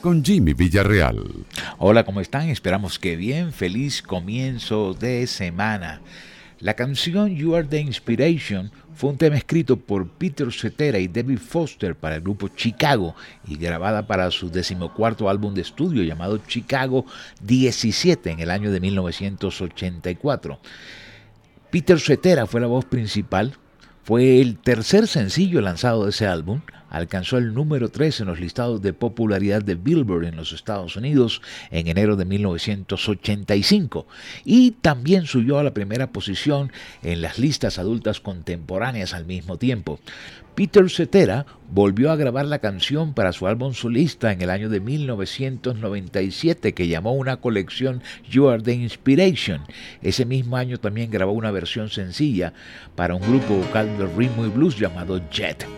con Jimmy Villarreal. Hola, ¿cómo están? Esperamos que bien, feliz comienzo de semana. La canción You Are the Inspiration fue un tema escrito por Peter Cetera y David Foster para el grupo Chicago y grabada para su decimocuarto álbum de estudio llamado Chicago 17 en el año de 1984. Peter Cetera fue la voz principal, fue el tercer sencillo lanzado de ese álbum, alcanzó el número 3 en los listados de popularidad de Billboard en los Estados Unidos en enero de 1985 y también subió a la primera posición en las listas adultas contemporáneas al mismo tiempo. Peter Cetera volvió a grabar la canción para su álbum solista en el año de 1997 que llamó una colección You Are the Inspiration. Ese mismo año también grabó una versión sencilla para un grupo vocal de ritmo y blues llamado Jet.